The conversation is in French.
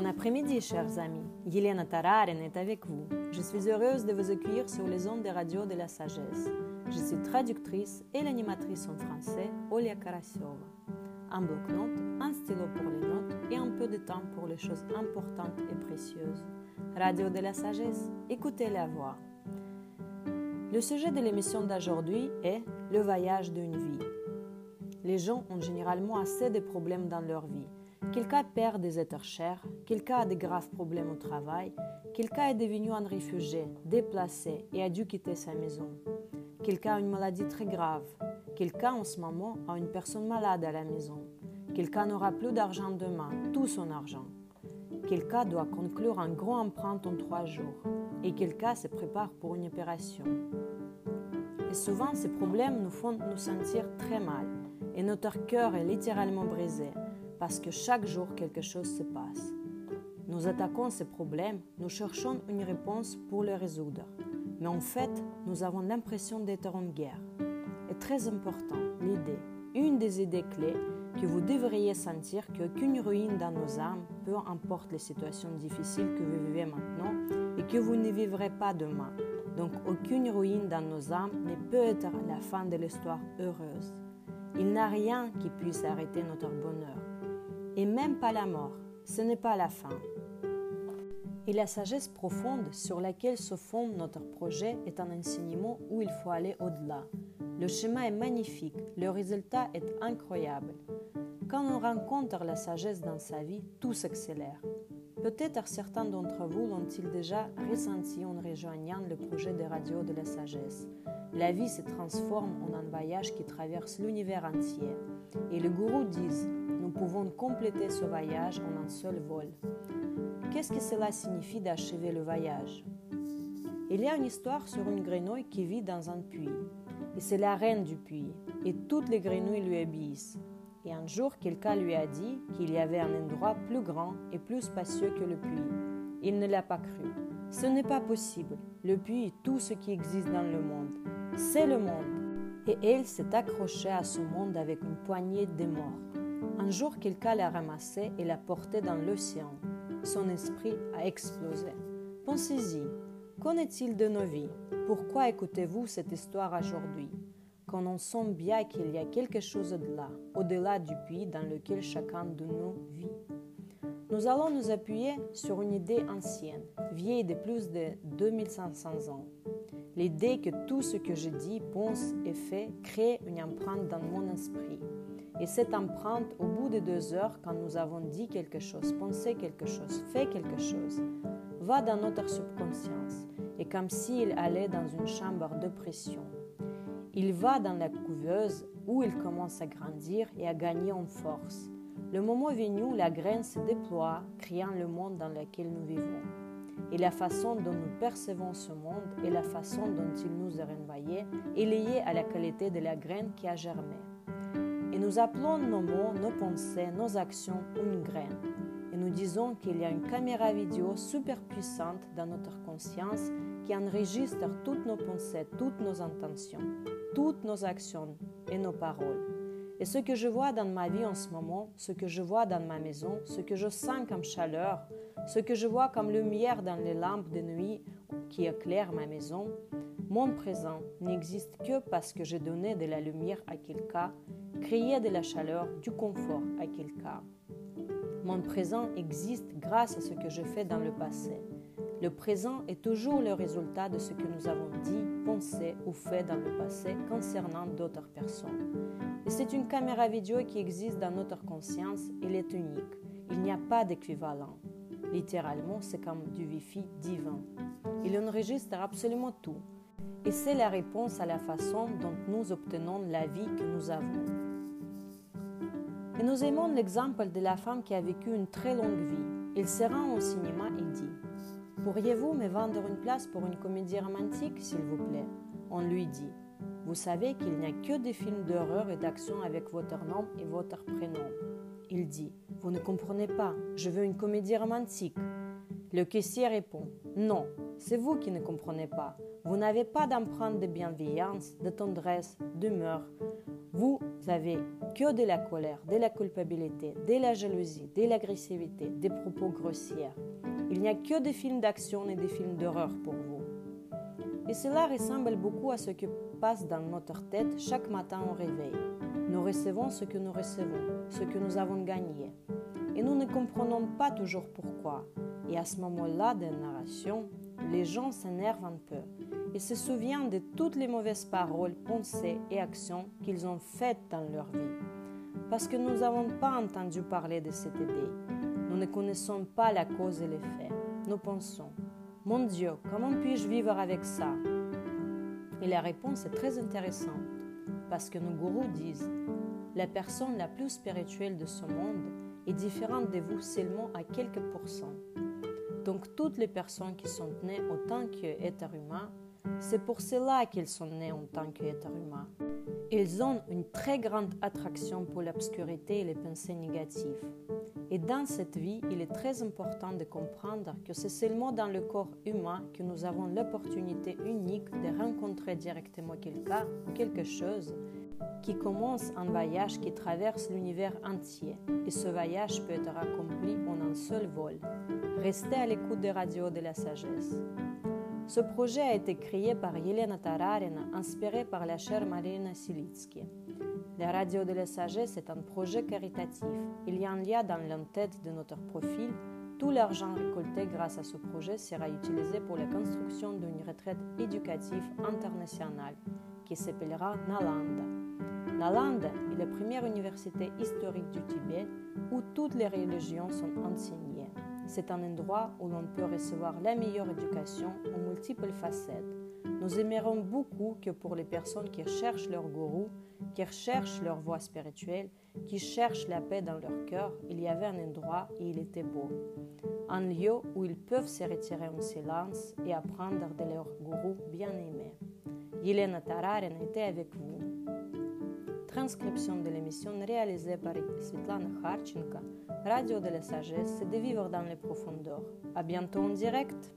Bon après-midi, chers amis. Yelena Tararen est avec vous. Je suis heureuse de vous accueillir sur les ondes de radio de la sagesse. Je suis traductrice et l'animatrice en français, Olia Karasiova. Un bloc-notes, un stylo pour les notes et un peu de temps pour les choses importantes et précieuses. Radio de la sagesse, écoutez la voix. Le sujet de l'émission d'aujourd'hui est le voyage d'une vie. Les gens ont généralement assez de problèmes dans leur vie. Quelqu'un perd des êtres chers, quelqu'un a de graves problèmes au travail, quelqu'un est devenu un réfugié, déplacé et a dû quitter sa maison. Quelqu'un a une maladie très grave, quelqu'un en ce moment a une personne malade à la maison, quelqu'un n'aura plus d'argent demain, tout son argent. Quelqu'un doit conclure un grand emprunt en trois jours et quelqu'un se prépare pour une opération. Et souvent, ces problèmes nous font nous sentir très mal et notre cœur est littéralement brisé parce que chaque jour quelque chose se passe. Nous attaquons ces problèmes, nous cherchons une réponse pour les résoudre, mais en fait, nous avons l'impression d'être en guerre. Et très important, l'idée, une des idées clés que vous devriez sentir qu'aucune ruine dans nos âmes, peu importe les situations difficiles que vous vivez maintenant et que vous ne vivrez pas demain. Donc aucune ruine dans nos âmes ne peut être la fin de l'histoire heureuse. Il n'y a rien qui puisse arrêter notre bonheur. Et même pas la mort, ce n'est pas la fin. Et la sagesse profonde sur laquelle se fonde notre projet est un enseignement où il faut aller au-delà. Le chemin est magnifique, le résultat est incroyable. Quand on rencontre la sagesse dans sa vie, tout s'accélère. Peut-être certains d'entre vous l'ont-ils déjà ressenti en rejoignant le projet de radio de la sagesse. La vie se transforme en un voyage qui traverse l'univers entier. Et les gourous disent, pouvons compléter ce voyage en un seul vol. Qu'est-ce que cela signifie d'achever le voyage? Il y a une histoire sur une grenouille qui vit dans un puits. Et c'est la reine du puits. Et toutes les grenouilles lui obéissent. Et un jour, quelqu'un lui a dit qu'il y avait un endroit plus grand et plus spacieux que le puits. Il ne l'a pas cru. Ce n'est pas possible. Le puits est tout ce qui existe dans le monde. C'est le monde. Et elle s'est accrochée à ce monde avec une poignée de morts. Un jour, quelqu'un l'a ramassée et l'a portée dans l'océan. Son esprit a explosé. Pensez-y. Qu'en est-il de nos vies? Pourquoi écoutez-vous cette histoire aujourd'hui? Quand on sent bien qu'il y a quelque chose au-delà, au-delà du puits dans lequel chacun de nous vit. Nous allons nous appuyer sur une idée ancienne, vieille de plus de 2500 ans. L'idée que tout ce que je dis, pense et fais crée une empreinte dans mon esprit. Et cette empreinte, au bout de deux heures, quand nous avons dit quelque chose, pensé quelque chose, fait quelque chose, va dans notre subconscience et comme s'il allait dans une chambre de pression. Il va dans la couveuse où il commence à grandir et à gagner en force. Le moment venu, la graine se déploie, créant le monde dans lequel nous vivons. Et la façon dont nous percevons ce monde et la façon dont il nous est renvoyé est liée à la qualité de la graine qui a germé. Et nous appelons nos mots, nos pensées, nos actions une graine. Et nous disons qu'il y a une caméra vidéo super puissante dans notre conscience qui enregistre toutes nos pensées, toutes nos intentions toutes nos actions et nos paroles. Et ce que je vois dans ma vie en ce moment, ce que je vois dans ma maison, ce que je sens comme chaleur, ce que je vois comme lumière dans les lampes de nuit qui éclairent ma maison, mon présent n'existe que parce que j'ai donné de la lumière à quelqu'un, créé de la chaleur, du confort à quelqu'un. Mon présent existe grâce à ce que je fais dans le passé. Le présent est toujours le résultat de ce que nous avons dit, pensé ou fait dans le passé concernant d'autres personnes. Et c'est une caméra vidéo qui existe dans notre conscience, elle est unique. Il n'y a pas d'équivalent. Littéralement, c'est comme du Wi-Fi divin. Il enregistre absolument tout. Et c'est la réponse à la façon dont nous obtenons la vie que nous avons. Et nous aimons l'exemple de la femme qui a vécu une très longue vie. Il se rend au cinéma et dit Pourriez-vous me vendre une place pour une comédie romantique, s'il vous plaît? On lui dit Vous savez qu'il n'y a que des films d'horreur et d'action avec votre nom et votre prénom. Il dit Vous ne comprenez pas, je veux une comédie romantique. Le caissier répond Non, c'est vous qui ne comprenez pas. Vous n'avez pas d'empreinte de bienveillance, de tendresse, d'humeur. Vous avez que de la colère, de la culpabilité, de la jalousie, de l'agressivité, des propos grossiers. Il n'y a que des films d'action et des films d'horreur pour vous. Et cela ressemble beaucoup à ce qui passe dans notre tête chaque matin au réveil. Nous recevons ce que nous recevons, ce que nous avons gagné. Et nous ne comprenons pas toujours pourquoi. Et à ce moment-là de la narration, les gens s'énervent un peu et se souviennent de toutes les mauvaises paroles, pensées et actions qu'ils ont faites dans leur vie. Parce que nous n'avons pas entendu parler de cette idée. Nous ne connaissons pas la cause et l'effet. Nous pensons, mon Dieu, comment puis-je vivre avec ça? Et la réponse est très intéressante, parce que nos gourous disent, la personne la plus spirituelle de ce monde est différente de vous seulement à quelques pourcents. Donc toutes les personnes qui sont nées en tant qu'êtres humains, c'est pour cela qu'elles sont nées en tant qu'êtres humains. Elles ont une très grande attraction pour l'obscurité et les pensées négatives. Et dans cette vie, il est très important de comprendre que c'est seulement dans le corps humain que nous avons l'opportunité unique de rencontrer directement quelqu'un ou quelque chose qui commence un voyage qui traverse l'univers entier. Et ce voyage peut être accompli en un seul vol. Restez à l'écoute des radios de la sagesse. Ce projet a été créé par Yelena Tararina, inspiré par la chère Marina Silitsky. La Radio de la Sagesse est un projet caritatif. Il y a un lien dans l'entête de notre profil. Tout l'argent récolté grâce à ce projet sera utilisé pour la construction d'une retraite éducative internationale qui s'appellera Nalanda. Nalanda est la première université historique du Tibet où toutes les religions sont enseignées. C'est un endroit où l'on peut recevoir la meilleure éducation aux multiples facettes. Nous aimerons beaucoup que pour les personnes qui cherchent leur gourou, qui recherchent leur voie spirituelle, qui cherchent la paix dans leur cœur, il y avait un endroit et il était beau. Un lieu où ils peuvent se retirer en silence et apprendre de leur gourou bien-aimé. Yelena Tararin était avec vous. Transcription de l'émission réalisée par Svetlana Kharchenko Radio de la Sagesse, c'est de vivre dans les profondeurs. À bientôt en direct!